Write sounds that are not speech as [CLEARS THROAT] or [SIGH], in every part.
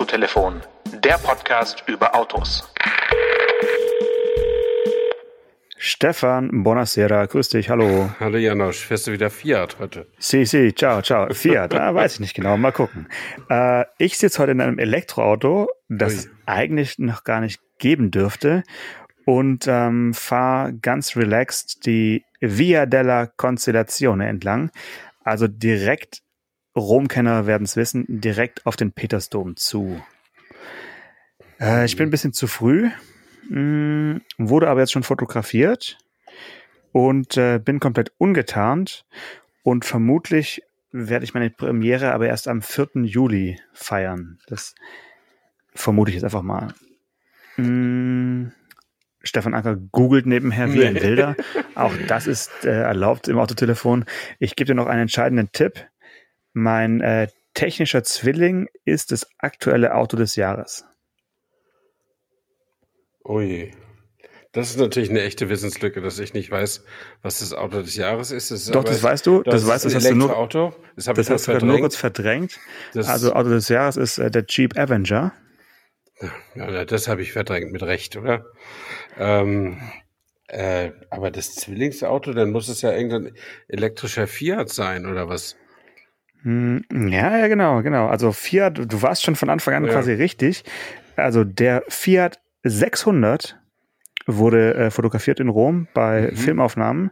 Autotelefon, der Podcast über Autos. Stefan, buonasera, grüß dich, hallo. Hallo Janosch, fährst du wieder Fiat heute? Si, si, ciao, ciao. Fiat, ah, weiß ich nicht genau, mal gucken. Äh, ich sitze heute in einem Elektroauto, das es eigentlich noch gar nicht geben dürfte und ähm, fahre ganz relaxed die Via della Constellazione entlang. Also direkt, Romkenner werden es wissen, direkt auf den Petersdom zu. Äh, ich bin ein bisschen zu früh, mh, wurde aber jetzt schon fotografiert und äh, bin komplett ungetarnt und vermutlich werde ich meine Premiere aber erst am 4. Juli feiern. Das vermute ich jetzt einfach mal. Mh, Stefan Anker googelt nebenher wie ein [LAUGHS] Wilder. Auch das ist äh, erlaubt im Autotelefon. Ich gebe dir noch einen entscheidenden Tipp. Mein äh, technischer Zwilling ist das aktuelle Auto des Jahres. Oh je. Das ist natürlich eine echte Wissenslücke, dass ich nicht weiß, was das Auto des Jahres ist. Das Doch, das weißt du. Das, das weißt Das hast du nur, Elektroauto. Das, das ich hast du nur kurz verdrängt. Das- also Auto des Jahres ist äh, der Jeep Avenger. Ja, das habe ich verdrängt mit Recht, oder? Ähm, äh, aber das Zwillingsauto, dann muss es ja irgendein elektrischer Fiat sein, oder was? Hm, Ja, ja, genau, genau. Also Fiat, du warst schon von Anfang an Ja. quasi richtig. Also der Fiat 600 wurde äh, fotografiert in Rom bei Mhm. Filmaufnahmen.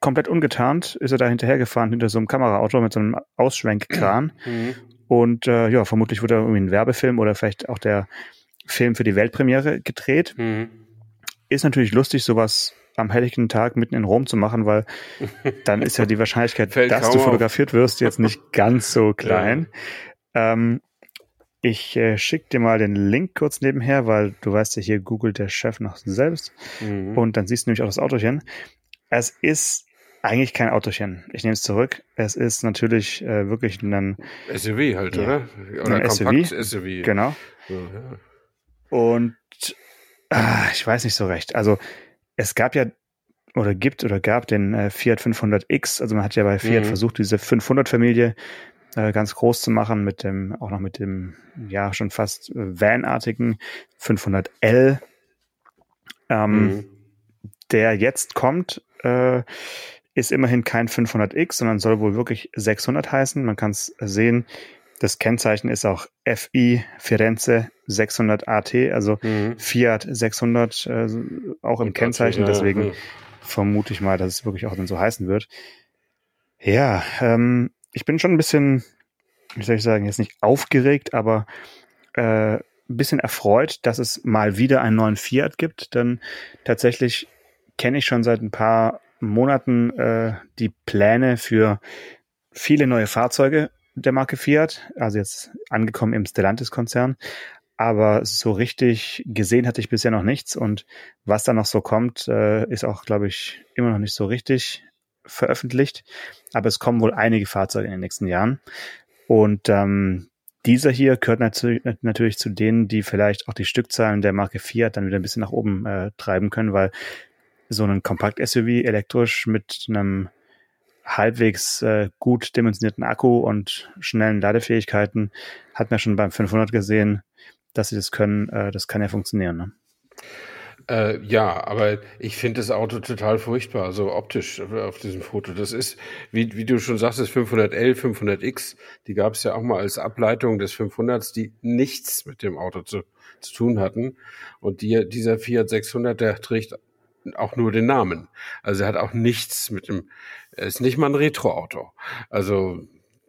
Komplett ungetarnt ist er da hinterhergefahren hinter so einem Kameraauto mit so einem Ausschwenkkran. [CLEARS THROAT] Und äh, ja, vermutlich wurde da irgendwie ein Werbefilm oder vielleicht auch der Film für die Weltpremiere gedreht. Mhm. Ist natürlich lustig, sowas am helllichten Tag mitten in Rom zu machen, weil dann ist ja die Wahrscheinlichkeit, [LAUGHS] dass du fotografiert wirst, jetzt nicht ganz so [LAUGHS] klein. Ähm, ich äh, schicke dir mal den Link kurz nebenher, weil du weißt ja, hier googelt der Chef noch selbst. Mhm. Und dann siehst du nämlich auch das Autochen. Es ist eigentlich kein Autochen. Ich nehme es zurück. Es ist natürlich äh, wirklich ein, SUV halt, Ja. oder? Oder Ein SUV. Kompakt-SUV. genau. So, ja. Und ah, ich weiß nicht so recht. Also es gab ja oder gibt oder gab den äh, Fiat 500X. Also man hat ja bei Fiat Mhm. versucht, diese 500-Familie äh, ganz groß zu machen mit dem, auch noch mit dem, ja, schon fast äh, Van-artigen 500L. Ähm, Mhm. Der jetzt kommt, äh, ist immerhin kein 500X, sondern soll wohl wirklich 600 heißen. Man kann es sehen. Das Kennzeichen ist auch FI Firenze 600 AT, also Mhm. Fiat 600 äh, auch im Gott, Kennzeichen. ja, Deswegen ja. vermute ich mal, dass es wirklich auch dann so heißen wird. Ja, ähm, ich bin schon ein bisschen, wie soll ich sagen, jetzt nicht aufgeregt, aber äh, ein bisschen erfreut, dass es mal wieder einen neuen Fiat gibt, denn tatsächlich kenne ich schon seit ein paar Monaten äh, die Pläne für viele neue Fahrzeuge der Marke Fiat, also jetzt angekommen im Stellantis-Konzern. Aber so richtig gesehen hatte ich bisher noch nichts. Und was da noch so kommt, äh, ist auch, glaube ich, immer noch nicht so richtig veröffentlicht. Aber es kommen wohl einige Fahrzeuge in den nächsten Jahren. Und ähm, dieser hier gehört natürlich, natürlich zu denen, die vielleicht auch die Stückzahlen der Marke Fiat dann wieder ein bisschen nach oben äh, treiben können, weil so ein Kompakt-SUV elektrisch mit einem halbwegs äh, gut dimensionierten Akku und schnellen Ladefähigkeiten hat man schon beim 500 gesehen, dass sie das können. Äh, das kann ja funktionieren. Ne? Äh, ja, aber ich finde das Auto total furchtbar, so optisch auf diesem Foto. Das ist, wie, wie du schon sagst, das 500L, 500X, die gab es ja auch mal als Ableitung des 500s, die nichts mit dem Auto zu, zu tun hatten. Und die, dieser Fiat 600, der trägt auch nur den Namen. Also er hat auch nichts mit dem, er ist nicht mal ein Retro-Auto. Also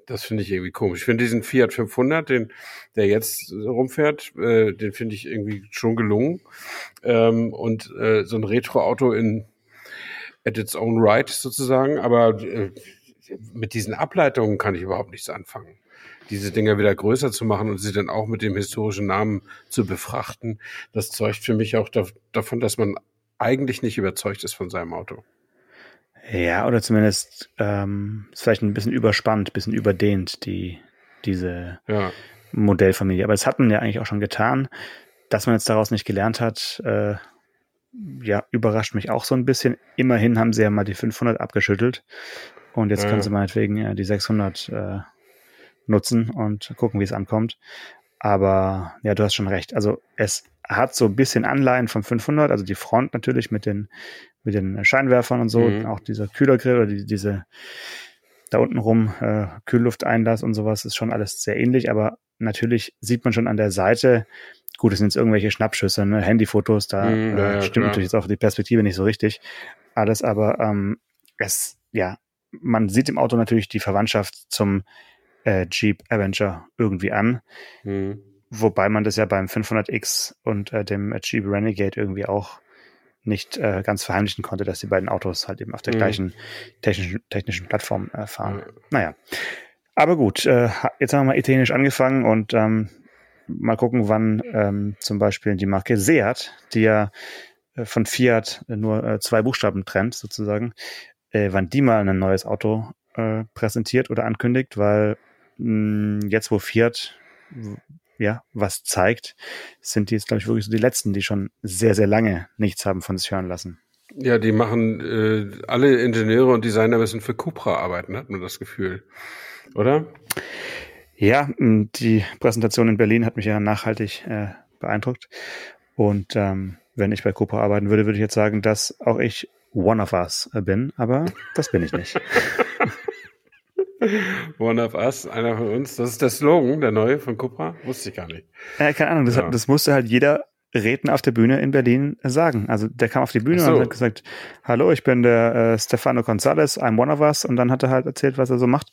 das finde ich irgendwie komisch. Ich finde diesen Fiat 500, den, der jetzt rumfährt, äh, den finde ich irgendwie schon gelungen. Ähm, und äh, so ein Retro-Auto in at its own right sozusagen. Aber äh, mit diesen Ableitungen kann ich überhaupt nichts anfangen. Diese Dinger wieder größer zu machen und sie dann auch mit dem historischen Namen zu befrachten, das zeugt für mich auch da, davon, dass man eigentlich nicht überzeugt ist von seinem Auto. Ja, oder zumindest ähm, ist vielleicht ein bisschen überspannt, ein bisschen überdehnt, die, diese Ja. Modellfamilie. Aber das hat man ja eigentlich auch schon getan. Dass man jetzt daraus nicht gelernt hat, äh, ja, überrascht mich auch so ein bisschen. Immerhin haben sie ja mal die 500 abgeschüttelt. Und jetzt Ja. können sie meinetwegen ja, die 600 äh, nutzen und gucken, wie es ankommt. Aber ja, du hast schon recht. Also es hat so ein bisschen Anleihen vom 500, also die Front natürlich mit den, mit den Scheinwerfern und so, mhm. auch dieser Kühlergrill oder die, diese da unten rum äh, Kühllufteinlass und sowas ist schon alles sehr ähnlich, aber natürlich sieht man schon an der Seite, gut, es sind jetzt irgendwelche Schnappschüsse, ne, Handyfotos, da ja, äh, stimmt klar. natürlich jetzt auch die Perspektive nicht so richtig. Alles, aber ähm, es, ja, man sieht im Auto natürlich die Verwandtschaft zum äh, Jeep Avenger irgendwie an. Mhm. Wobei man das ja beim 500X und äh, dem Jeep Renegade irgendwie auch nicht äh, ganz verheimlichen konnte, dass die beiden Autos halt eben auf der mhm. gleichen technischen, technischen Plattform äh, fahren. Mhm. Naja. Aber gut, äh, jetzt haben wir mal italienisch angefangen und ähm, mal gucken, wann ähm, zum Beispiel die Marke Seat, die ja äh, von Fiat nur äh, zwei Buchstaben trennt, sozusagen, äh, wann die mal ein neues Auto präsentiert oder ankündigt, weil mh, jetzt, wo Fiat ja, was zeigt, sind die jetzt, glaube ich, wirklich so die letzten, die schon sehr, sehr lange nichts haben von sich hören lassen. Ja, die machen, äh, alle Ingenieure und Designer müssen für Cupra arbeiten, hat man das Gefühl. Oder? Ja, die Präsentation in Berlin hat mich ja nachhaltig äh, beeindruckt. Und ähm, wenn ich bei Cupra arbeiten würde, würde ich jetzt sagen, dass auch ich one of us bin, aber das bin ich nicht. [LAUGHS] [LAUGHS] One of Us, einer von uns. Das ist der Slogan, der neue von Cupra. Wusste ich gar nicht. Äh, keine Ahnung, das, ja. das musste halt jeder Redner auf der Bühne in Berlin sagen. Also der kam auf die Bühne so. und hat gesagt, hallo, ich bin der äh, Stefano Gonzalez, I'm one of us. Und dann hat er halt erzählt, was er so macht.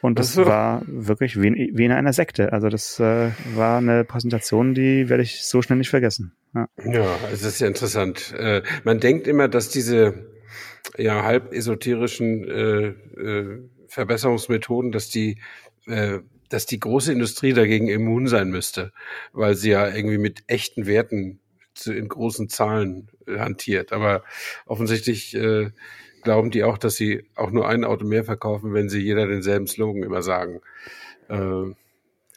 Und das so. war wirklich wie in, wie in einer Sekte. Also das äh, war eine Präsentation, die werde ich so schnell nicht vergessen. Ja, ja es ist ja interessant. Äh, man denkt immer, dass diese ja halb esoterischen äh, äh, Verbesserungsmethoden, dass die äh, dass die große Industrie dagegen immun sein müsste, weil sie ja irgendwie mit echten Werten in großen Zahlen äh, hantiert. Aber offensichtlich äh, glauben die auch, dass sie auch nur ein Auto mehr verkaufen, wenn sie jeder denselben Slogan immer sagen. Äh,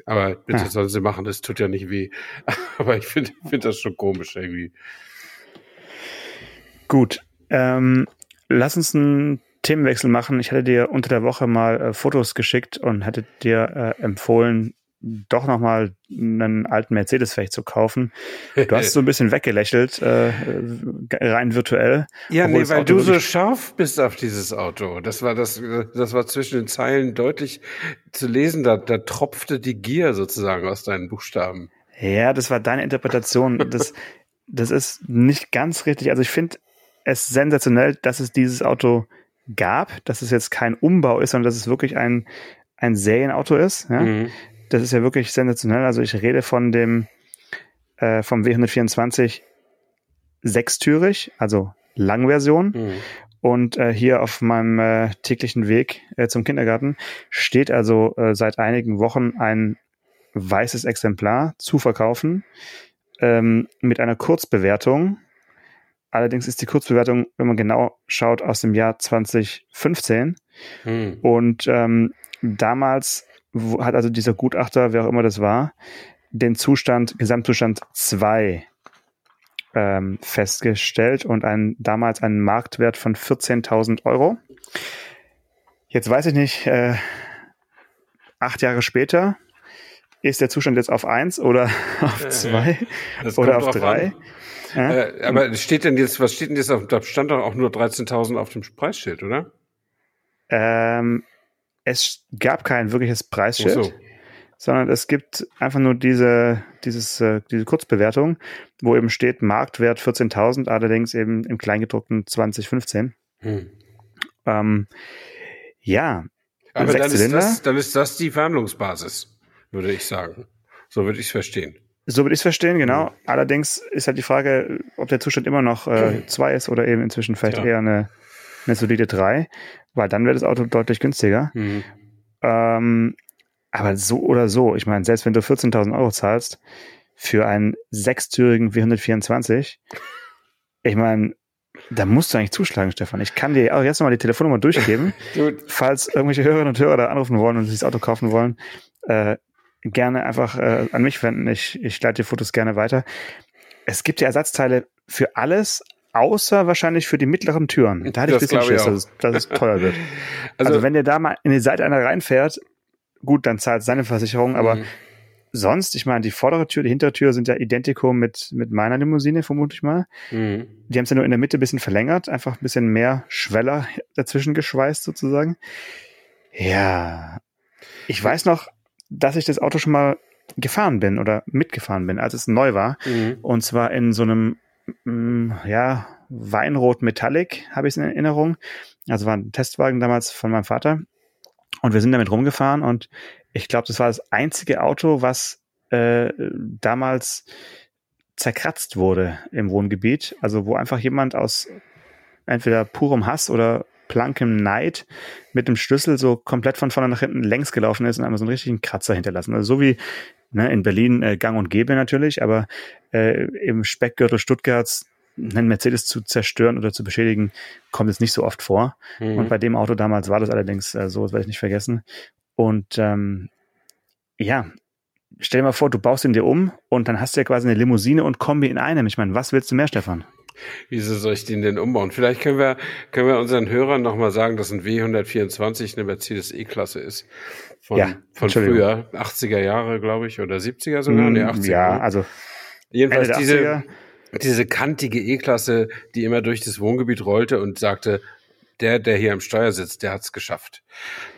aber bitte ja. sollen sie machen, das tut ja nicht weh. [LAUGHS] aber ich finde find das schon komisch irgendwie. Gut. Ähm, lass uns ein Themenwechsel machen. Ich hatte dir unter der Woche mal äh, Fotos geschickt und hätte dir äh, empfohlen, doch nochmal einen alten Mercedes vielleicht zu kaufen. Du hast [LAUGHS] so ein bisschen weggelächelt, äh, rein virtuell. Ja, nee, weil du so scharf bist auf dieses Auto. Das war das, das war zwischen den Zeilen deutlich zu lesen. Da, da tropfte die Gier sozusagen aus deinen Buchstaben. Ja, das war deine Interpretation. Das, das ist nicht ganz richtig. Also ich finde es sensationell, dass es dieses Auto gab, dass es jetzt kein Umbau ist, sondern dass es wirklich ein, ein Serienauto ist. Ja? Mhm. Das ist ja wirklich sensationell. Also ich rede von dem äh, vom W124 sechstürig, also Langversion. Mhm. Und äh, hier auf meinem äh, täglichen Weg äh, zum Kindergarten steht also äh, seit einigen Wochen ein weißes Exemplar zu verkaufen ähm, mit einer Kurzbewertung Allerdings ist die Kurzbewertung, wenn man genau schaut, aus dem Jahr 2015. Hm. Und ähm, damals hat also dieser Gutachter, wer auch immer das war, den Zustand, Gesamtzustand 2 ähm, festgestellt und ein, damals einen Marktwert von 14.000 Euro. Jetzt weiß ich nicht, äh, acht Jahre später, ist der Zustand jetzt auf 1 oder [LAUGHS] auf 2 oder auf 3? Ja? Äh, aber steht denn jetzt, was steht denn jetzt auf, da stand doch auch nur 13.000 auf dem Preisschild, oder? Ähm, es gab kein wirkliches Preisschild, so. sondern es gibt einfach nur diese, dieses, äh, diese Kurzbewertung, wo eben steht Marktwert 14.000, allerdings eben im Kleingedruckten 2015. Hm. Ähm, ja. Aber dann ist, das, dann ist das die Verhandlungsbasis, würde ich sagen. So würde ich es verstehen. So würde ich es verstehen, genau. Allerdings ist halt die Frage, ob der Zustand immer noch äh, zwei ist oder eben inzwischen vielleicht ja. eher eine, eine solide drei, weil dann wäre das Auto deutlich günstiger. Mhm. Ähm, aber so oder so, ich meine, selbst wenn du 14.000 Euro zahlst für einen sechstürigen W124, ich meine, da musst du eigentlich zuschlagen, Stefan. Ich kann dir auch jetzt nochmal die Telefonnummer durchgeben, [LAUGHS] falls irgendwelche Hörerinnen und Hörer da anrufen wollen und sich das Auto kaufen wollen. Äh, gerne einfach äh, an mich wenden. Ich, ich leite die Fotos gerne weiter. Es gibt ja Ersatzteile für alles, außer wahrscheinlich für die mittleren Türen. Da hatte ich ein bisschen Schiss, dass es, dass es teuer wird. [LAUGHS] also, also, wenn der da mal in die Seite einer reinfährt, gut, dann zahlt seine Versicherung, aber mhm. sonst, ich meine, die vordere Tür, die hintere Tür sind ja identico mit, mit meiner Limousine, vermute ich mal. Mhm. Die haben es ja nur in der Mitte ein bisschen verlängert, einfach ein bisschen mehr Schweller [LAUGHS] dazwischen geschweißt sozusagen. Ja, ich weiß noch, dass ich das Auto schon mal gefahren bin oder mitgefahren bin, als es neu war. Mhm. Und zwar in so einem, mm, ja, Weinrot Metallic, habe ich es in Erinnerung. Also war ein Testwagen damals von meinem Vater. Und wir sind damit rumgefahren und ich glaube, das war das einzige Auto, was äh, damals zerkratzt wurde im Wohngebiet. Also wo einfach jemand aus entweder purem Hass oder plankem Neid mit dem Schlüssel so komplett von vorne nach hinten längs gelaufen ist und einmal so einen richtigen Kratzer hinterlassen. Also so wie ne, in Berlin äh, gang und gäbe natürlich, aber äh, im Speckgürtel Stuttgarts einen Mercedes zu zerstören oder zu beschädigen, kommt es nicht so oft vor. Mhm. Und bei dem Auto damals war das allerdings äh, so, das werde ich nicht vergessen. Und ähm, ja, stell dir mal vor, du baust ihn dir um und dann hast du ja quasi eine Limousine und Kombi in einem. Ich meine, was willst du mehr, Stefan? Wieso soll ich den denn umbauen? Vielleicht können wir, können wir unseren Hörern nochmal sagen, dass ein W124 eine Mercedes E-Klasse ist. Von, Ja, von früher, 80er Jahre, glaube ich, oder 70er sogar? Nee, 80er. Mm, ja, also Jedenfalls diese, 80er. diese kantige E-Klasse, die immer durch das Wohngebiet rollte und sagte, der, der hier am Steuer sitzt, der hat's geschafft.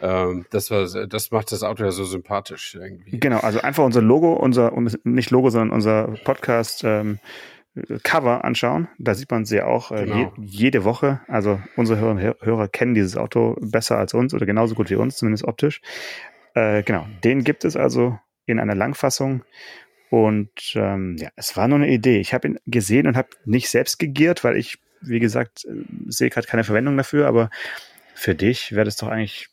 Ähm, das war, das macht das Auto ja so sympathisch irgendwie. Genau, also einfach unser Logo, unser, nicht Logo, sondern unser Podcast ähm, Cover anschauen. Da sieht man sie auch äh, Genau. je, jede Woche. Also unsere Hörer, Hörer kennen dieses Auto besser als uns oder genauso gut wie uns, zumindest optisch. Äh, genau, den gibt es also in einer Langfassung. Und ähm, ja, es war nur eine Idee. Ich habe ihn gesehen und habe nicht selbst gegiert, weil ich, wie gesagt, äh, sehe gerade keine Verwendung dafür. Aber für dich wäre das doch eigentlich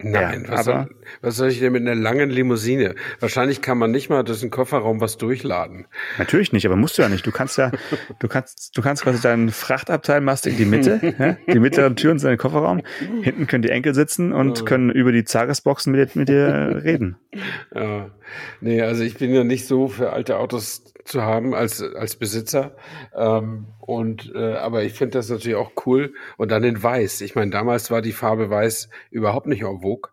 Nein, Ja, was, aber- soll, was soll ich denn mit einer langen Limousine? Wahrscheinlich kann man nicht mal durch den Kofferraum was durchladen. Natürlich nicht, aber musst du ja nicht. Du kannst ja, du kannst, du kannst quasi deinen Frachtabteil machst in die Mitte, [LAUGHS] ja? die mittleren Türen sind dein Kofferraum. Hinten können die Enkel sitzen und können über die Zagersboxen mit, dir- mit dir reden. Ja. Nee, also ich bin ja nicht so für alte Autos zu haben als, als Besitzer. Ähm, und äh, aber ich finde das natürlich auch cool. Und dann in Weiß. Ich meine, damals war die Farbe Weiß überhaupt nicht en vogue.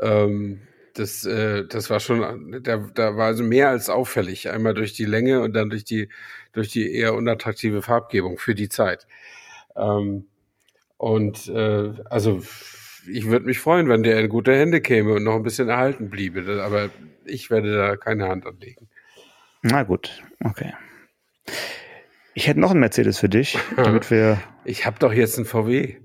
Ähm, das, äh, das war schon, da, da war also mehr als auffällig. Einmal durch die Länge und dann durch die, durch die eher unattraktive Farbgebung für die Zeit. Ähm, und äh, also ich würde mich freuen, wenn der in gute Hände käme und noch ein bisschen erhalten bliebe. Aber ich werde da keine Hand anlegen. Na gut, okay. Ich hätte noch einen Mercedes für dich, [LAUGHS] damit wir. Ich habe doch jetzt einen VW.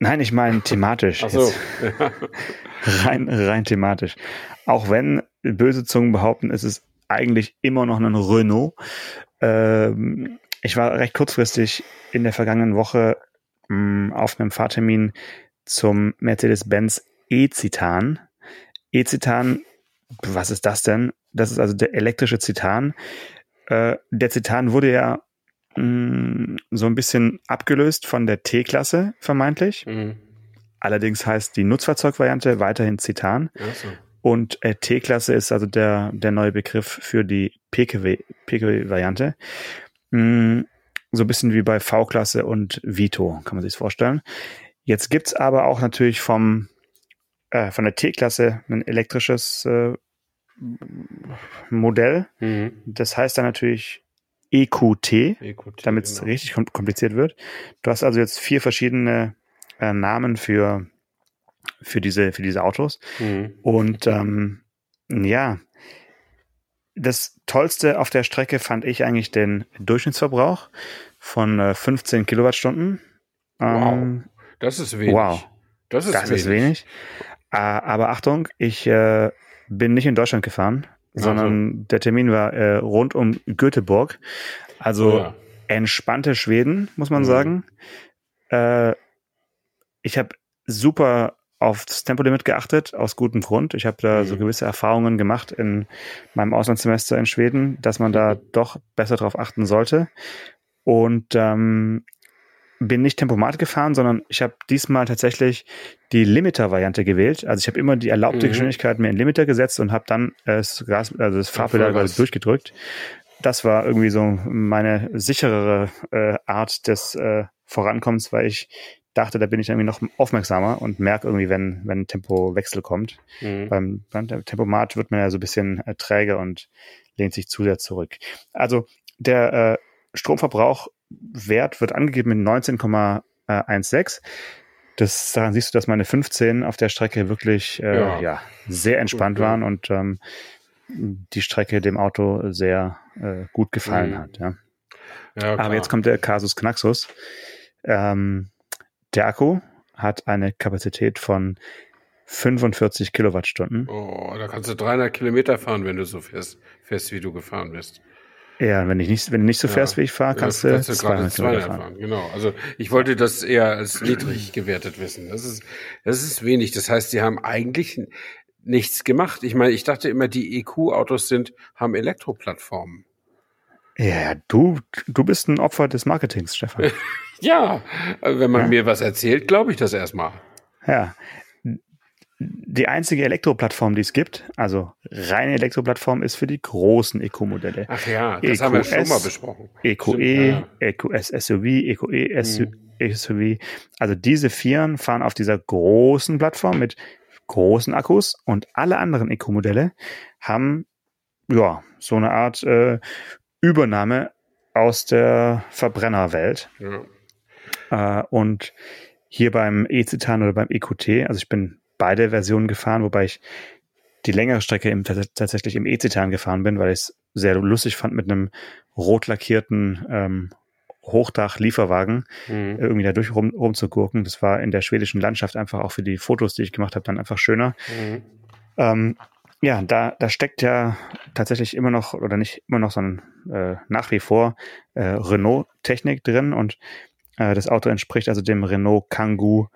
Nein, ich meine thematisch. Ach so. [LAUGHS] Rein, rein thematisch. Auch wenn böse Zungen behaupten, es ist eigentlich immer noch ein Renault. Ähm, ich war recht kurzfristig in der vergangenen Woche mh, auf einem Fahrtermin zum Mercedes-Benz E-Citan. E-Citan, was ist das denn? Das ist also der elektrische Citan. Äh, der Citan wurde ja mh, so ein bisschen abgelöst von der T-Klasse, vermeintlich. Mhm. Allerdings heißt die Nutzfahrzeugvariante weiterhin so. Und äh, T-Klasse ist also der, der neue Begriff für die PKW, PKW-Variante. Mm, so ein bisschen wie bei V-Klasse und Vito, kann man sich vorstellen. Jetzt gibt's aber auch natürlich vom, äh, von der T-Klasse ein elektrisches äh, Modell. Mhm. Das heißt dann natürlich EQT EQT, damit es genau. richtig kom- kompliziert wird. Du hast also jetzt vier verschiedene äh, Namen für, für, diese, für diese Autos. Mhm. Und ähm, ja, das Tollste auf der Strecke fand ich eigentlich den Durchschnittsverbrauch von äh, 15 Kilowattstunden. Ähm, Das ist wenig. Wow. Das ist das wenig. ist wenig. Äh, aber Achtung, ich äh, bin nicht in Deutschland gefahren, sondern der Termin war äh, rund um Göteborg. Also Oh ja. entspannte Schweden, muss man Mhm. sagen. Äh, ich habe super aufs Tempolimit geachtet, aus gutem Grund. Ich habe da Mhm. so gewisse Erfahrungen gemacht in meinem Auslandssemester in Schweden, dass man da doch besser drauf achten sollte. Und ähm, bin nicht Tempomat gefahren, sondern ich habe diesmal tatsächlich die Limiter-Variante gewählt. Also ich habe immer die erlaubte Mhm. Geschwindigkeit mir in Limiter gesetzt und habe dann äh, das, Gas, also das Fahrpedal quasi durchgedrückt. Das war irgendwie so meine sicherere äh, Art des äh, Vorankommens, weil ich dachte, da bin ich irgendwie noch aufmerksamer und merke irgendwie, wenn, wenn Tempowechsel kommt. Mhm. Beim, beim Tempomat wird man ja so ein bisschen äh, träge und lehnt sich zu sehr zurück. Also der äh, Stromverbrauchwert wird angegeben mit 19,16. Das, daran siehst du, dass meine 15 auf der Strecke wirklich äh, ja. ja sehr entspannt waren und ähm, die Strecke dem Auto sehr äh, gut gefallen mhm. hat. Ja. ja Aber jetzt kommt der Kasus Knaxus. Ähm, der Akku hat eine Kapazität von 45 Kilowattstunden. Oh, da kannst du 300 Kilometer fahren, wenn du so fährst, fährst wie du gefahren bist. Ja, wenn ich nicht, wenn du nicht so fährst, ja. wie ich fahre, kannst ja, du 200 Kilometer fahren. fahren. Genau. Also ich wollte das eher als niedrig gewertet wissen. Das ist, das ist wenig. Das heißt, sie haben eigentlich nichts gemacht. Ich meine, ich dachte immer, die EQ-Autos sind, haben Elektroplattformen. Ja, du, du bist ein Opfer des Marketings, Stefan. [LAUGHS] ja, wenn man ja? mir was erzählt, glaube ich das erstmal. Ja. Die einzige Elektroplattform, die es gibt, also reine Elektroplattform, ist für die großen EQ-Modelle. Ach ja, das EQS, haben wir schon mal besprochen. EQE. EQS SUV, EQE SUV. Mhm. SUV. Also diese Vieren fahren auf dieser großen Plattform mit großen Akkus und alle anderen Eco-Modelle haben ja so eine Art äh, Übernahme aus der Verbrennerwelt. Ja. Äh, und hier beim E-Citan oder beim EQT, also ich bin beide Versionen gefahren, wobei ich die längere Strecke im, tatsächlich im E-Citan gefahren bin, weil ich es sehr lustig fand, mit einem rot lackierten ähm, Hochdach-Lieferwagen mhm. irgendwie da durch rum, rumzugurken. Das war in der schwedischen Landschaft einfach auch für die Fotos, die ich gemacht habe, dann einfach schöner. Mhm. Ähm, ja, da, da steckt ja tatsächlich immer noch, oder nicht immer noch, sondern äh, nach wie vor äh, Renault-Technik drin und äh, das Auto entspricht also dem Renault Kangoo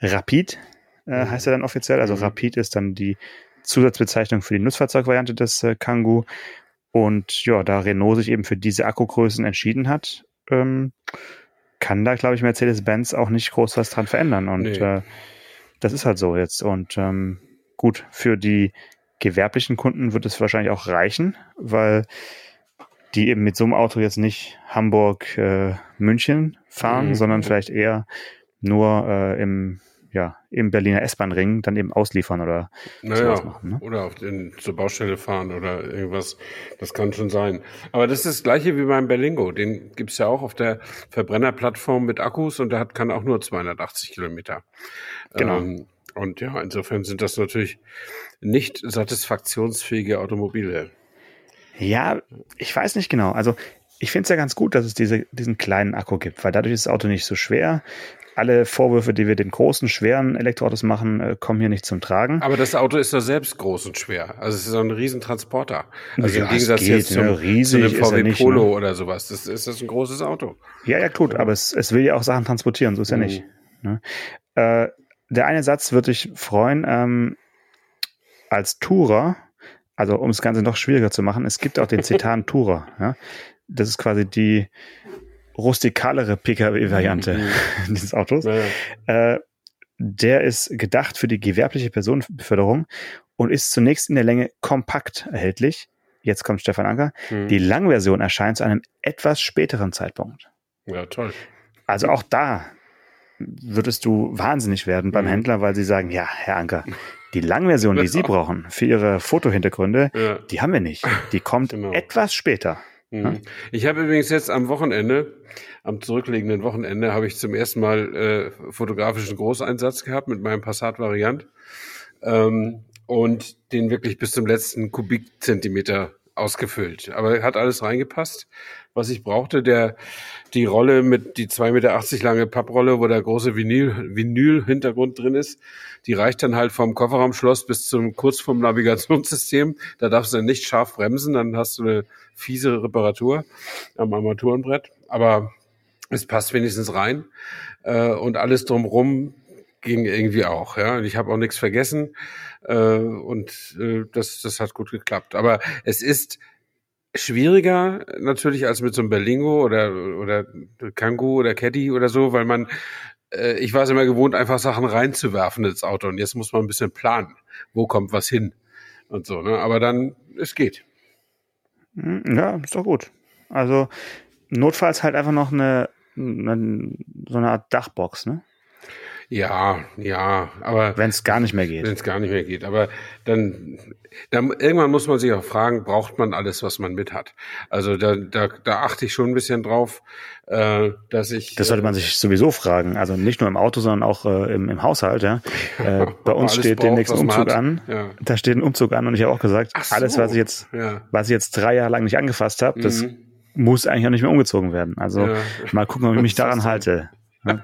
Rapid, äh, mhm. heißt er dann offiziell. Also mhm. Rapid ist dann die Zusatzbezeichnung für die Nutzfahrzeugvariante des äh, Kangoo. Und ja, da Renault sich eben für diese Akkugrößen entschieden hat, ähm, kann da, glaube ich, Mercedes-Benz auch nicht groß was dran verändern. Und nee. äh, das ist halt so jetzt. Und ähm, gut, für die gewerblichen Kunden wird es wahrscheinlich auch reichen, weil die eben mit so einem Auto jetzt nicht Hamburg, äh, München fahren, mhm. sondern vielleicht eher nur äh, im ja, im Berliner S-Bahn-Ring dann eben ausliefern oder naja, machen. Ne? Oder auf den, zur Baustelle fahren oder irgendwas. Das kann schon sein. Aber das ist das gleiche wie beim Berlingo. Den gibt's ja auch auf der Verbrennerplattform mit Akkus und der hat, kann auch nur 280 Kilometer. Genau. Ähm, und ja, insofern sind das natürlich nicht satisfaktionsfähige Automobile. Ja, ich weiß nicht genau. Also ich finde es ja ganz gut, dass es diese, diesen kleinen Akku gibt, weil dadurch ist das Auto nicht so schwer alle Vorwürfe, die wir den großen, schweren Elektroautos machen, äh, kommen hier nicht zum Tragen. Aber das Auto ist doch selbst groß und schwer. Also es ist so ein Riesentransporter. Also ja, im Gegensatz geht, jetzt zum, ne? Riesig zu einem VW nicht, Polo ne? oder sowas. Das ist das ein großes Auto. Ja, ja, gut, aber es, es will ja auch Sachen transportieren, so ist ja mhm. nicht. Ne? Äh, der eine Satz würde dich freuen, ähm, als Tourer, also um das Ganze noch schwieriger zu machen, es gibt auch den [LAUGHS] Citan Tourer. Ja? Das ist quasi die rustikalere Pkw-Variante mhm. [LAUGHS] dieses Autos. Ja. Äh, der ist gedacht für die gewerbliche Personenbeförderung und ist zunächst in der Länge kompakt erhältlich. Jetzt kommt Stefan Anker. Mhm. Die Langversion erscheint zu einem etwas späteren Zeitpunkt. Ja, toll. Also auch da würdest du wahnsinnig werden beim mhm. Händler, weil sie sagen, ja, Herr Anker, die Langversion, die Sie brauchen für Ihre Fotohintergründe, ja. die haben wir nicht. Die kommt genau. etwas später. Mhm. Ich habe übrigens jetzt am Wochenende, am zurückliegenden Wochenende, habe ich zum ersten Mal äh, fotografischen Großeinsatz gehabt mit meinem Passat-Variant ähm, und den wirklich bis zum letzten Kubikzentimeter ausgefüllt. Aber hat alles reingepasst, was ich brauchte. Der, die Rolle mit die 2,80 Meter lange Papprolle, wo der große Vinyl, Vinyl-Hintergrund drin ist, die reicht dann halt vom Kofferraumschloss bis zum kurz vom Navigationssystem. Da darfst du dann nicht scharf bremsen, dann hast du eine fiese Reparatur am Armaturenbrett. Aber es passt wenigstens rein. Äh, und alles drumrum ging irgendwie auch. Ja, und ich habe auch nichts vergessen. Äh, und äh, das, das hat gut geklappt. Aber es ist schwieriger natürlich als mit so einem Berlingo oder oder Kangoo oder Caddy oder so, weil man äh, ich war es immer gewohnt, einfach Sachen reinzuwerfen ins Auto und jetzt muss man ein bisschen planen, wo kommt was hin und so. Ne? Aber dann es geht. Hm, ja, ist doch gut. Also notfalls halt einfach noch eine, eine so eine Art Dachbox, ne? Ja, ja, aber wenn es gar nicht mehr geht. Wenn es gar nicht mehr geht, aber dann, dann irgendwann muss man sich auch fragen, braucht man alles, was man mit hat? Also da, da, da achte ich schon ein bisschen drauf, äh, dass ich. Das sollte man sich sowieso fragen. Also nicht nur im Auto, sondern auch äh, im, im Haushalt. Ja. [LAUGHS] Äh, bei uns steht der nächste Umzug an. Ja. Da steht ein Umzug an und ich habe auch gesagt, so. alles, was ich jetzt, ja. was ich jetzt drei Jahre lang nicht angefasst habe, das mhm. muss eigentlich auch nicht mehr umgezogen werden. Also ja. mal gucken, ob ich mich daran halte. Ne?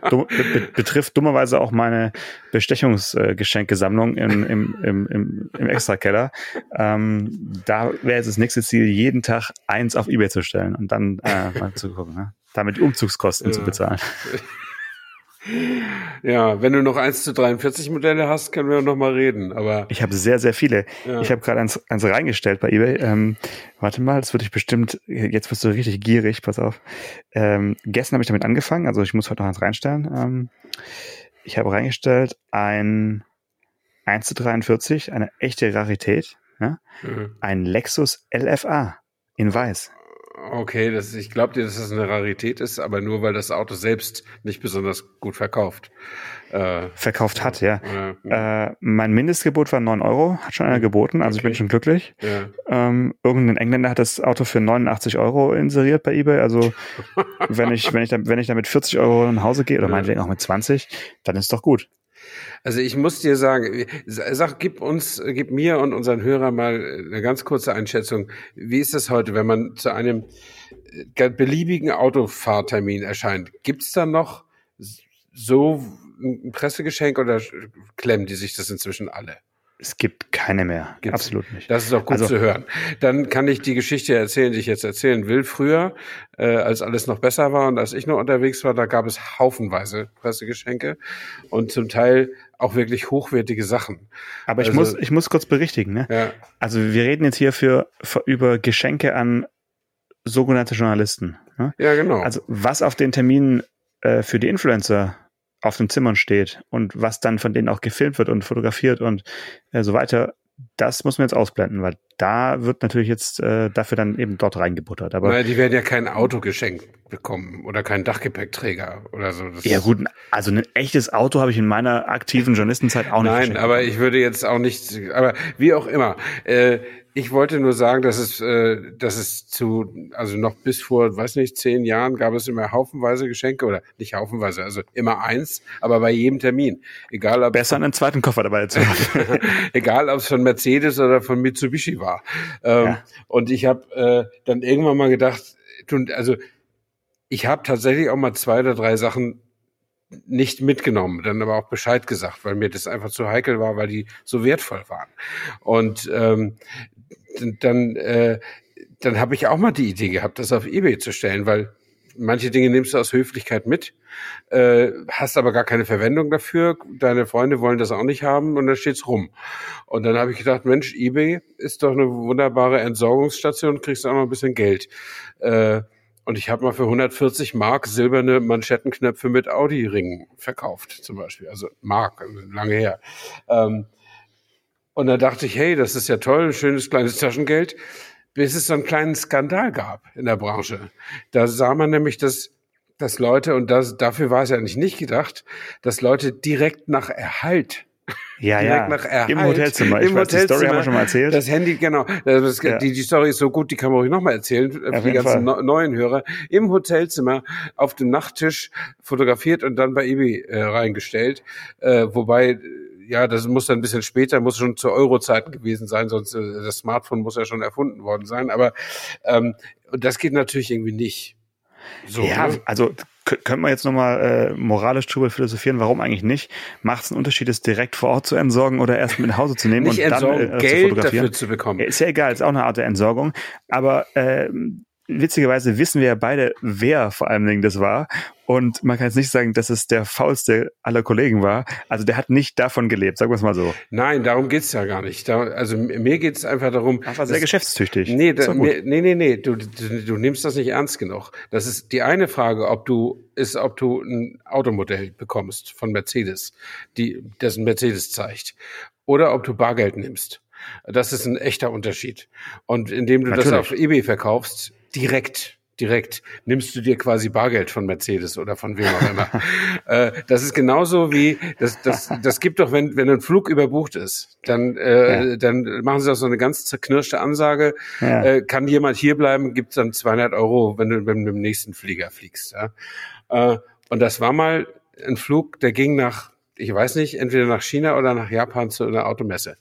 betrifft dummerweise auch meine Bestechungsgeschenkesammlung im, im, im, im, im Extrakeller. Ähm, da wäre jetzt das nächste Ziel, jeden Tag eins auf Ebay zu stellen und dann äh, mal zu gucken, ne? damit Umzugskosten ja. zu bezahlen. [LAUGHS] Ja, wenn du noch 1 zu 43 Modelle hast, können wir noch mal reden. Aber ich habe sehr, sehr viele. Ja. Ich habe gerade eins, eins reingestellt bei eBay. Ähm, warte mal, das würde ich bestimmt. Jetzt wirst du richtig gierig. Pass auf. Ähm, gestern habe ich damit angefangen. Also ich muss heute noch eins reinstellen. Ähm, ich habe reingestellt ein 1 zu 43, eine echte Rarität. Ja? Mhm. Ein Lexus LFA in Weiß. Okay, das, ich glaube dir, dass das eine Rarität ist, aber nur weil das Auto selbst nicht besonders gut verkauft. Äh, verkauft hat, ja. ja. Äh, mein Mindestgebot war 9 Euro, hat schon einer mhm. geboten, also okay. ich bin schon glücklich. Ja. Ähm, irgendein Engländer hat das Auto für 89 Euro inseriert bei eBay. Also [LAUGHS] wenn ich, wenn ich, da, wenn ich damit 40 Euro nach Hause gehe oder ja. meinetwegen auch mit 20, dann ist doch gut. Also ich muss dir sagen, sag, gib uns, gib mir und unseren Hörern mal eine ganz kurze Einschätzung. Wie ist es heute, wenn man zu einem äh, beliebigen Autofahrtermin erscheint? Gibt es da noch so ein Pressegeschenk oder klemmen die sich das inzwischen alle? Es gibt keine mehr. Gibt's? Absolut nicht. Das ist auch gut also, zu hören. Dann kann ich die Geschichte erzählen, die ich jetzt erzählen will. Früher, äh, als alles noch besser war und als ich noch unterwegs war, da gab es haufenweise Pressegeschenke und zum Teil auch wirklich hochwertige Sachen. Aber ich also, muss, ich muss kurz berichtigen. Ne? Ja. Also wir reden jetzt hier für, für über Geschenke an sogenannte Journalisten. Ne? Ja, genau. Also was auf den Terminen äh, für die Influencer auf den Zimmern steht und was dann von denen auch gefilmt wird und fotografiert und äh, so weiter, das muss man jetzt ausblenden, weil da wird natürlich jetzt äh, dafür dann eben dort reingebuttert. Aber naja, die werden ja kein Auto geschenkt bekommen oder kein Dachgepäckträger oder so. Das ja gut, also ein echtes Auto habe ich in meiner aktiven Journalistenzeit auch nicht. Nein, aber ich würde jetzt auch nicht, aber wie auch immer. Äh, ich wollte nur sagen, dass es, äh, dass es zu, also noch bis vor, weiß nicht, zehn Jahren gab es immer haufenweise Geschenke oder nicht haufenweise, also immer eins, aber bei jedem Termin. Egal ob besser einen zweiten Koffer dabei zu haben. [LAUGHS] Egal, ob es von Mercedes oder von Mitsubishi war. Ähm, ja. Und ich habe äh, dann irgendwann mal gedacht, also ich habe tatsächlich auch mal zwei oder drei Sachen nicht mitgenommen, dann aber auch Bescheid gesagt, weil mir das einfach zu heikel war, weil die so wertvoll waren. Und ähm, dann, äh, dann habe ich auch mal die Idee gehabt, das auf eBay zu stellen, weil manche Dinge nimmst du aus Höflichkeit mit, äh, hast aber gar keine Verwendung dafür. Deine Freunde wollen das auch nicht haben und dann steht's rum. Und dann habe ich gedacht, Mensch, eBay ist doch eine wunderbare Entsorgungsstation, kriegst auch noch ein bisschen Geld. Äh, und ich habe mal für 140 Mark silberne Manschettenknöpfe mit Audi-Ringen verkauft, zum Beispiel. Also Mark, lange her. Ähm, und da dachte ich, hey, das ist ja toll, schönes kleines Taschengeld, bis es so einen kleinen Skandal gab in der Branche. Da sah man nämlich, dass, dass Leute, und das, dafür war es ja eigentlich nicht gedacht, dass Leute direkt nach Erhalt ja, ja. Nach Erhalt, Im Hotelzimmer. Ich Im weiß, Hotelzimmer. Die Story haben wir schon mal erzählt. Das Handy, genau. Das, ja. die, die Story ist so gut, die kann man euch nochmal erzählen für die ganzen Fall. neuen Hörer. Im Hotelzimmer auf dem Nachttisch fotografiert und dann bei eBay äh, reingestellt. Äh, wobei ja, das muss dann ein bisschen später, muss schon zu Euro-Zeiten gewesen sein, sonst äh, das Smartphone muss ja schon erfunden worden sein. Aber ähm, das geht natürlich irgendwie nicht. So, ja, ne? also können wir jetzt nochmal äh, moralisch drüber philosophieren, warum eigentlich nicht? Macht es einen Unterschied, es direkt vor Ort zu entsorgen oder erst mit nach Hause zu nehmen und dann äh, Geld zu fotografieren? dafür zu bekommen? Ist ja egal, ist auch eine Art der Entsorgung. Aber äh, witzigerweise wissen wir ja beide, wer vor allen Dingen das war. Und man kann jetzt nicht sagen, dass es der faulste aller Kollegen war. Also der hat nicht davon gelebt, sagen wir es mal so. Nein, darum geht's ja gar nicht. Da, also mir geht's einfach darum. Er war sehr geschäftstüchtig. Nee, da, mir, nee, nee, nee. Du, du, du nimmst das nicht ernst genug. Das ist die eine Frage, ob du ist, ob du ein Automodell bekommst von Mercedes, die das ein Mercedes zeigt, oder ob du Bargeld nimmst. Das ist ein echter Unterschied. Und indem du Natürlich. das auf eBay verkaufst, direkt direkt nimmst du dir quasi Bargeld von Mercedes oder von wem auch immer. [LAUGHS] äh, das ist genauso wie, das, das, das gibt doch, wenn, wenn ein Flug überbucht ist, dann, äh, ja. dann machen sie auch so eine ganz zerknirschte Ansage, ja. äh, kann jemand hierbleiben, gibt's dann 200 Euro, wenn du, wenn du im nächsten Flieger fliegst. Ja? Äh, und das war mal ein Flug, der ging nach ich weiß nicht, entweder nach China oder nach Japan zu einer Automesse.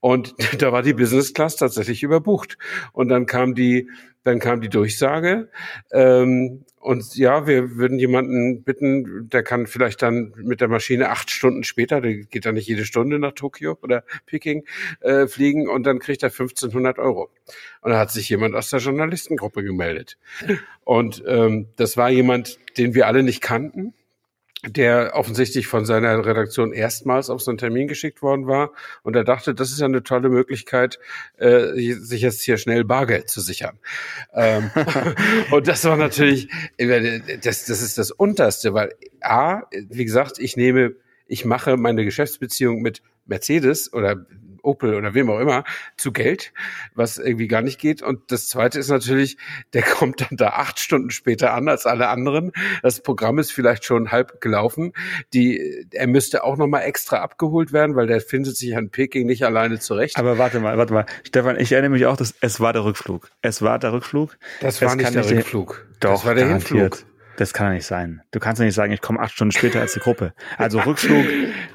Und [LAUGHS] da war die Business Class tatsächlich überbucht. Und dann kam die, dann kam die Durchsage. Ähm, und ja, wir würden jemanden bitten, der kann vielleicht dann mit der Maschine acht Stunden später, der geht dann nicht jede Stunde nach Tokio oder Peking äh, fliegen und dann kriegt er 1500 Euro. Und da hat sich jemand aus der Journalistengruppe gemeldet. Und ähm, das war jemand, den wir alle nicht kannten der offensichtlich von seiner Redaktion erstmals auf so einen Termin geschickt worden war. Und er dachte, das ist ja eine tolle Möglichkeit, äh, sich jetzt hier schnell Bargeld zu sichern. Ähm, [LAUGHS] [LAUGHS] und das war natürlich, das, das ist das Unterste, weil A, wie gesagt, ich nehme, ich mache meine Geschäftsbeziehung mit Mercedes oder Opel oder wem auch immer zu Geld, was irgendwie gar nicht geht. Und das Zweite ist natürlich, der [LAUGHS] kommt dann da acht Stunden später an als alle anderen. Das Programm ist vielleicht schon halb gelaufen. Die, er müsste auch nochmal extra abgeholt werden, weil der findet sich an Peking nicht alleine zurecht. Aber warte mal, warte mal. Stefan, ich erinnere mich auch, dass es war der Rückflug. Es war der Rückflug. Das war nicht der Rückflug. Doch, das war der garantiert. Hinflug. Das kann ja nicht sein. Du kannst ja nicht sagen, ich komme acht Stunden später als die Gruppe. Also Rückflug,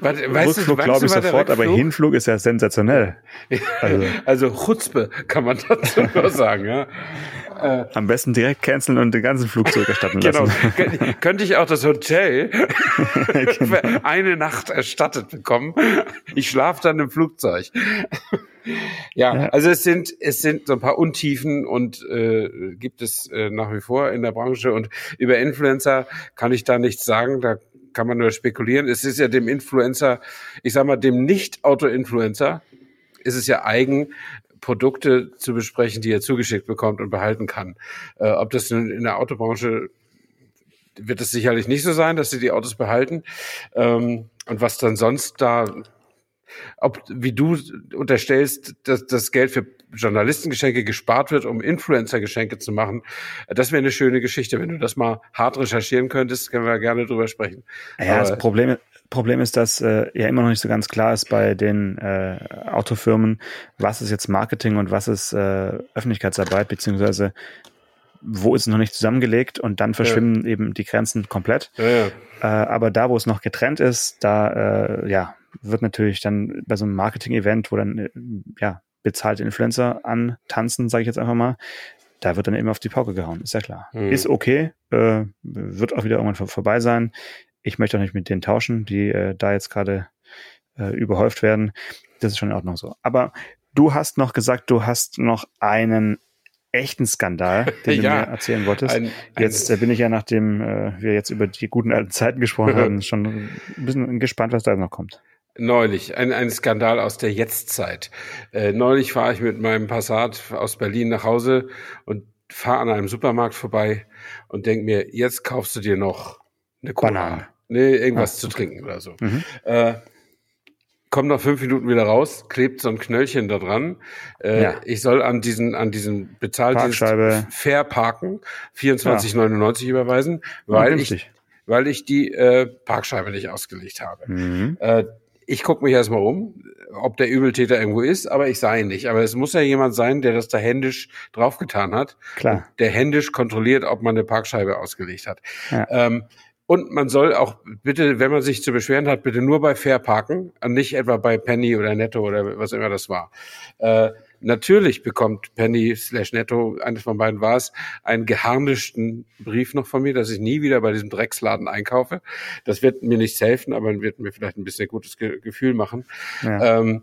[LAUGHS] Rückflug glaube ich sofort, aber Hinflug ist ja sensationell. Also, [LAUGHS] also Chutzpe kann man dazu [LAUGHS] nur sagen. Ja. Äh, Am besten direkt canceln und den ganzen Flug zurückerstatten lassen. Genau. Könnte ich auch das Hotel für eine Nacht erstattet bekommen? Ich schlafe dann im Flugzeug. Ja, ja, also es sind es sind so ein paar Untiefen und äh, gibt es äh, nach wie vor in der Branche und über Influencer kann ich da nichts sagen. Da kann man nur spekulieren. Es ist ja dem Influencer, ich sag mal dem Nicht-Auto-Influencer, ist es ja eigen, Produkte zu besprechen, die er zugeschickt bekommt und behalten kann. Äh, ob das in, in der Autobranche wird es sicherlich nicht so sein, dass sie die Autos behalten. Ähm, und was dann sonst da ob, wie du unterstellst, dass das Geld für Journalistengeschenke gespart wird, um Influencer-Geschenke zu machen. Das wäre eine schöne Geschichte. Wenn du das mal hart recherchieren könntest, können wir gerne drüber sprechen. Ja, Aber das Problem, Problem ist, dass äh, ja immer noch nicht so ganz klar ist bei den äh, Autofirmen, was ist jetzt Marketing und was ist äh, Öffentlichkeitsarbeit, beziehungsweise wo ist es noch nicht zusammengelegt und dann verschwimmen ja. eben die Grenzen komplett. Ja, ja. Äh, aber da, wo es noch getrennt ist, da äh, ja, wird natürlich dann bei so einem Marketing-Event, wo dann äh, ja bezahlte Influencer antanzen, sage ich jetzt einfach mal, da wird dann immer auf die Pauke gehauen, ist ja klar. Mhm. Ist okay, äh, wird auch wieder irgendwann vor, vorbei sein. Ich möchte auch nicht mit denen tauschen, die äh, da jetzt gerade äh, überhäuft werden. Das ist schon in Ordnung so. Aber du hast noch gesagt, du hast noch einen echten Skandal, den [LAUGHS] ja, du mir erzählen wolltest. Ein, ein, jetzt äh, bin ich ja, nachdem äh, wir jetzt über die guten alten Zeiten gesprochen [LAUGHS] haben, schon ein bisschen gespannt, was da noch kommt. Neulich, ein, ein Skandal aus der Jetztzeit. Äh, neulich fahre ich mit meinem Passat aus Berlin nach Hause und fahre an einem Supermarkt vorbei und denk mir, jetzt kaufst du dir noch eine Cola. Banane. Nee, irgendwas ah. zu trinken oder so. Mhm. Äh, komm nach fünf Minuten wieder raus, klebt so ein Knöllchen da dran. Äh, ja. Ich soll an diesen, an diesen Bezahldienst fair parken, 24,99 ja. überweisen, weil ich, weil ich die äh, Parkscheibe nicht ausgelegt habe. Mhm. Äh, ich gucke mich erstmal um, ob der Übeltäter irgendwo ist, aber ich sah ihn nicht. Aber es muss ja jemand sein, der das da händisch draufgetan hat. Klar. Der händisch kontrolliert, ob man eine Parkscheibe ausgelegt hat. Ja. Ähm, und man soll auch bitte, wenn man sich zu beschweren hat, bitte nur bei Fair parken und nicht etwa bei Penny oder Netto oder was immer das war. Äh, Natürlich bekommt Penny slash Netto, eines von beiden war es, einen geharnischten Brief noch von mir, dass ich nie wieder bei diesem Drecksladen einkaufe. Das wird mir nichts helfen, aber wird mir vielleicht ein bisschen gutes Ge Gefühl machen. Ja. Ähm,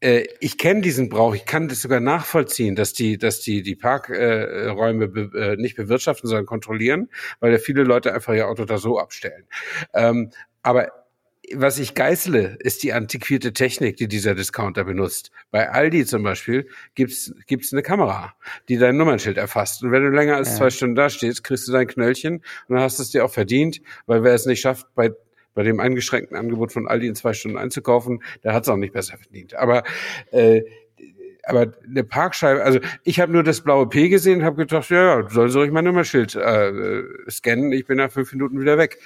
äh, ich kenne diesen Brauch, ich kann das sogar nachvollziehen, dass die, dass die die Parkräume äh, be, äh, nicht bewirtschaften, sondern kontrollieren, weil ja viele Leute einfach ihr Auto da so abstellen. Ähm, aber was ich geißle, ist die antiquierte Technik, die dieser Discounter benutzt. Bei Aldi zum Beispiel gibt's gibt's eine Kamera, die dein Nummernschild erfasst. Und wenn du länger als ja. zwei Stunden da stehst, kriegst du dein Knöllchen und dann hast du es dir auch verdient, weil wer es nicht schafft, bei bei dem eingeschränkten Angebot von Aldi in zwei Stunden einzukaufen, der hat es auch nicht besser verdient. Aber äh, aber eine Parkscheibe, also ich habe nur das blaue P gesehen und habe gedacht, ja, ja, soll soll ich mein Nummerschild äh, scannen, ich bin nach fünf Minuten wieder weg.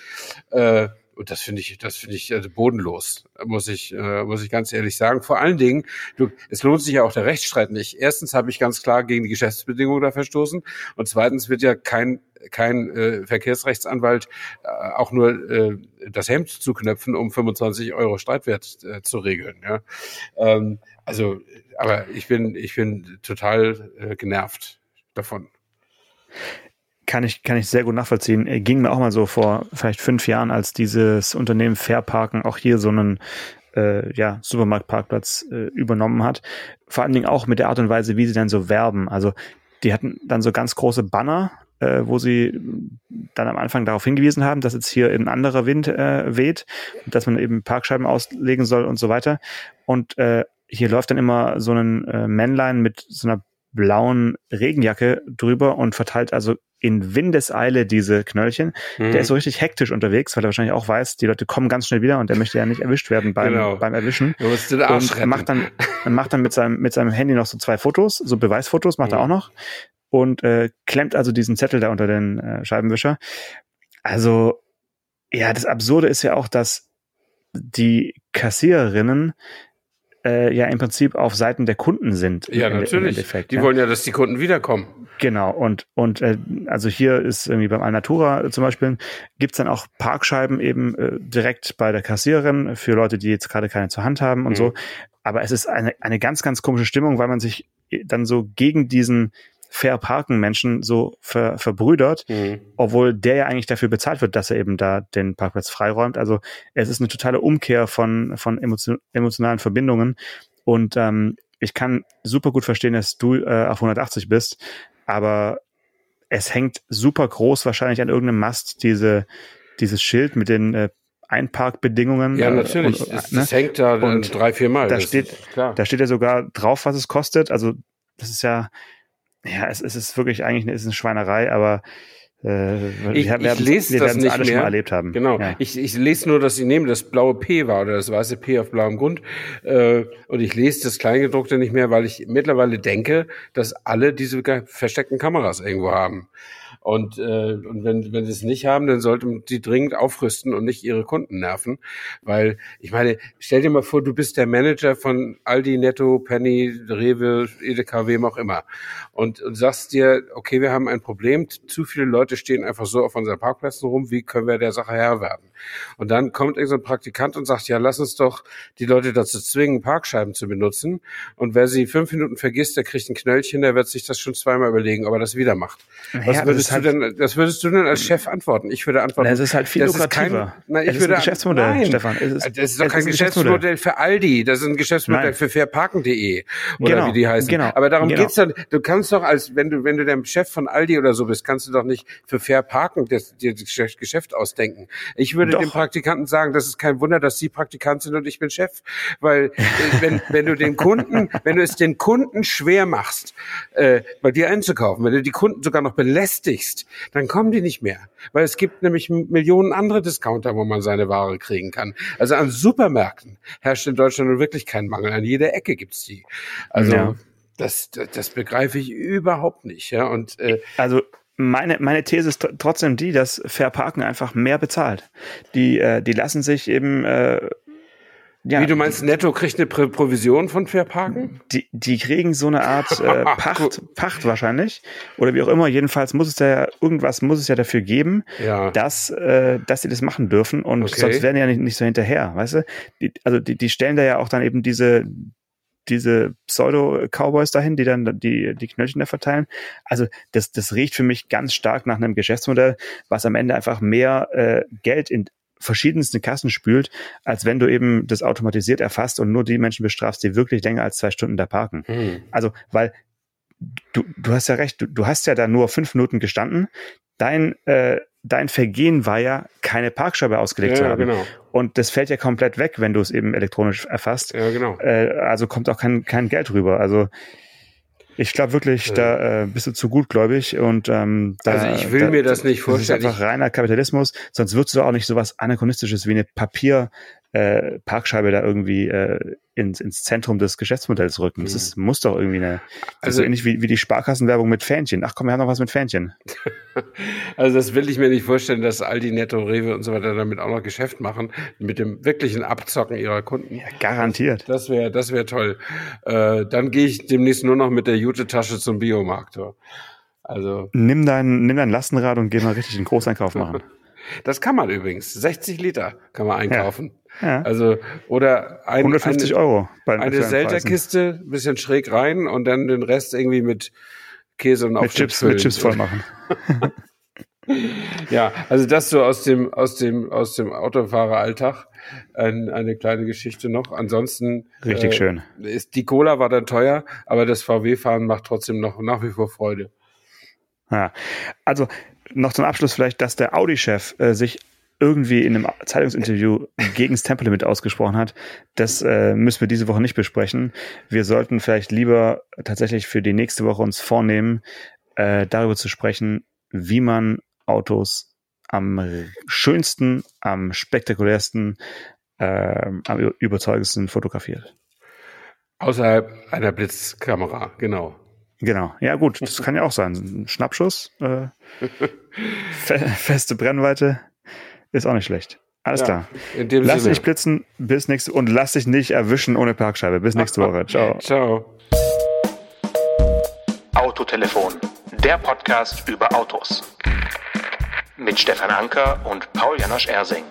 Äh, und das finde ich, das finde ich also bodenlos, muss ich, äh, muss ich ganz ehrlich sagen. Vor allen Dingen, du, es lohnt sich ja auch der Rechtsstreit nicht. Erstens habe ich ganz klar gegen die Geschäftsbedingungen da verstoßen und zweitens wird ja kein kein äh, Verkehrsrechtsanwalt äh, auch nur äh, das Hemd zuknöpfen, um 25 Euro Streitwert äh, zu regeln. Ja? Ähm, also, aber ich bin ich bin total äh, genervt davon kann ich, kann ich sehr gut nachvollziehen. Ging mir auch mal so vor vielleicht fünf Jahren, als dieses Unternehmen Fairparken auch hier so einen äh, ja, Supermarktparkplatz äh, übernommen hat. Vor allen Dingen auch mit der Art und Weise, wie sie dann so werben. Also die hatten dann so ganz große Banner, äh, wo sie dann am Anfang darauf hingewiesen haben, dass jetzt hier ein anderer Wind äh, weht, dass man eben Parkscheiben auslegen soll und so weiter. Und äh, hier läuft dann immer so ein äh, Männlein mit so einer blauen Regenjacke drüber und verteilt also in Windeseile diese Knöllchen. Mhm. Der ist so richtig hektisch unterwegs, weil er wahrscheinlich auch weiß, die Leute kommen ganz schnell wieder und er möchte ja nicht erwischt werden beim, genau. beim Erwischen. Du musst den Arsch und macht dann, macht dann mit seinem, mit seinem Handy noch so zwei Fotos, so Beweisfotos macht mhm. er auch noch und äh, klemmt also diesen Zettel da unter den äh, Scheibenwischer. Also, ja, das Absurde ist ja auch, dass die Kassiererinnen äh, ja im Prinzip auf Seiten der Kunden sind. Ja, natürlich. die ja. wollen ja, dass die Kunden wiederkommen. Genau, und, und äh, also hier ist irgendwie beim Alnatura zum Beispiel, gibt's dann auch Parkscheiben eben äh, direkt bei der Kassiererin für Leute, die jetzt gerade keine zur Hand haben und mhm. so. Aber es ist eine, eine ganz, ganz komische Stimmung, weil man sich dann so gegen diesen Fair Parken Menschen so ver, verbrüdert, mhm. obwohl der ja eigentlich dafür bezahlt wird, dass er eben da den Parkplatz freiräumt. Also es ist eine totale Umkehr von, von emotion, emotionalen Verbindungen. Und ähm, ich kann super gut verstehen, dass du äh, auf 180 bist, aber es hängt super groß wahrscheinlich an irgendeinem Mast diese, dieses Schild mit den äh, Einparkbedingungen. Ja, natürlich. Und, es, ne? das hängt da und drei, vier Mal. Da steht, da steht ja sogar drauf, was es kostet. Also das ist ja, ja, es, es ist wirklich eigentlich eine, ist eine Schweinerei, aber äh, ich, wir, ich lese das nicht alle mehr. schon mal erlebt haben. Genau. Ja. Ich, ich lese nur, dass sie nehmen das blaue P war oder das weiße P auf blauem Grund. Äh, und ich lese das Kleingedruckte nicht mehr, weil ich mittlerweile denke, dass alle diese versteckten Kameras irgendwo haben. Und, äh, und wenn, wenn sie es nicht haben, dann sollten sie dringend aufrüsten und nicht ihre Kunden nerven. Weil, ich meine, stell dir mal vor, du bist der Manager von Aldi, Netto, Penny, Rewe, Edeka, wem auch immer. Und, und sagst dir, okay, wir haben ein Problem, zu viele Leute stehen einfach so auf unseren Parkplätzen rum, wie können wir der Sache Herr werden? Und dann kommt irgendein Praktikant und sagt, ja, lass uns doch die Leute dazu zwingen, Parkscheiben zu benutzen. Und wer sie fünf Minuten vergisst, der kriegt ein Knöllchen, der wird sich das schon zweimal überlegen, ob er das wieder macht. Was ja, würdest halt, du denn, das würdest du denn als Chef antworten? Ich würde antworten. Es ist halt viel das lukrativer. Kein, na, ich es ist würde, ein Geschäftsmodell, nein, Stefan. Es ist, das ist doch kein Geschäftsmodell. Geschäftsmodell für Aldi. Das ist ein Geschäftsmodell nein. für fairparken.de. Oder genau, wie die heißen. Genau, Aber darum genau. geht's dann. Du kannst doch als, wenn du, wenn du der Chef von Aldi oder so bist, kannst du doch nicht für Fairparken das, dir das Geschäft ausdenken. Ich würde doch. dem Praktikanten sagen, das ist kein Wunder, dass Sie Praktikant sind und ich bin Chef. Weil, äh, wenn, [LAUGHS] wenn du den Kunden, wenn du es den Kunden schwer machst, äh, bei dir einzukaufen, wenn du die Kunden sogar noch belästigst, dann kommen die nicht mehr. Weil es gibt nämlich Millionen andere Discounter, wo man seine Ware kriegen kann. Also an Supermärkten herrscht in Deutschland nun wirklich kein Mangel. An jeder Ecke gibt's die. Also ja. das, das, das begreife ich überhaupt nicht. Ja, und äh, also meine, meine These ist trotzdem die, dass Fair Parken einfach mehr bezahlt. Die, äh, die lassen sich eben äh, ja, Wie du meinst, Netto kriegt eine Provision von Fairparken? Die, die kriegen so eine Art äh, [LAUGHS] Pacht, Pacht wahrscheinlich. Oder wie auch immer. Jedenfalls muss es ja, irgendwas muss es ja dafür geben, ja. dass, äh, dass sie das machen dürfen. Und okay. sonst werden die ja nicht, nicht so hinterher, weißt du? Die, also die, die stellen da ja auch dann eben diese, diese Pseudo-Cowboys dahin, die dann die, die Knöllchen da verteilen. Also das, das riecht für mich ganz stark nach einem Geschäftsmodell, was am Ende einfach mehr äh, Geld in verschiedenste Kassen spült, als wenn du eben das automatisiert erfasst und nur die Menschen bestrafst, die wirklich länger als zwei Stunden da parken. Mhm. Also, weil du, du hast ja recht, du, du hast ja da nur fünf Minuten gestanden. Dein, äh, dein Vergehen war ja, keine Parkscheibe ausgelegt ja, zu haben. Genau. Und das fällt ja komplett weg, wenn du es eben elektronisch erfasst. Ja, genau. Äh, also kommt auch kein, kein Geld rüber. Also ich glaube wirklich, ja. da äh, bist du zu gutgläubig und ähm, da, also ich will da, mir das nicht vorstellen. Das ist einfach reiner Kapitalismus, sonst würdest du auch nicht sowas anachronistisches wie eine Papier äh, Parkscheibe da irgendwie äh, ins, ins Zentrum des Geschäftsmodells rücken. Das ist, muss doch irgendwie eine, also so ähnlich wie, wie die Sparkassenwerbung mit Fähnchen. Ach komm, wir haben noch was mit Fähnchen. [LAUGHS] also das will ich mir nicht vorstellen, dass Aldi, Netto, Rewe und so weiter damit auch noch Geschäft machen, mit dem wirklichen Abzocken ihrer Kunden. Ja, garantiert. Das wäre das wäre toll. Äh, dann gehe ich demnächst nur noch mit der Jute-Tasche zum Biomarktor. Also nimm dein, nimm dein Lastenrad und geh mal richtig einen Großeinkauf machen. [LAUGHS] Das kann man übrigens. 60 Liter kann man einkaufen. Ja. Ja. Also, oder ein, 150 eine, Euro. Bei eine Selterkiste, bisschen schräg rein und dann den Rest irgendwie mit Käse und mit Chips, mit Chips voll machen. [LAUGHS] ja, also das so aus dem, aus dem, aus dem Autofahreralltag. Ein, eine kleine Geschichte noch. Ansonsten. Richtig äh, schön. Ist, die Cola war dann teuer, aber das VW-Fahren macht trotzdem noch nach wie vor Freude. Ja, also noch zum Abschluss vielleicht, dass der Audi-Chef äh, sich irgendwie in einem Zeitungsinterview gegen das Tempolimit ausgesprochen hat. Das äh, müssen wir diese Woche nicht besprechen. Wir sollten vielleicht lieber tatsächlich für die nächste Woche uns vornehmen, äh, darüber zu sprechen, wie man Autos am schönsten, am spektakulärsten, äh, am überzeugendsten fotografiert. Außerhalb einer Blitzkamera, genau. Genau, ja gut, das [LAUGHS] kann ja auch sein. Ein Schnappschuss, äh, [LAUGHS] fe feste Brennweite ist auch nicht schlecht. Alles ja, klar. lass Sinne. dich blitzen, bis nächste und lass dich nicht erwischen ohne Parkscheibe. Bis nächste Woche. [LAUGHS] Ciao. Ciao. Autotelefon, der Podcast über Autos. Mit Stefan Anker und Paul Janosch Ersing.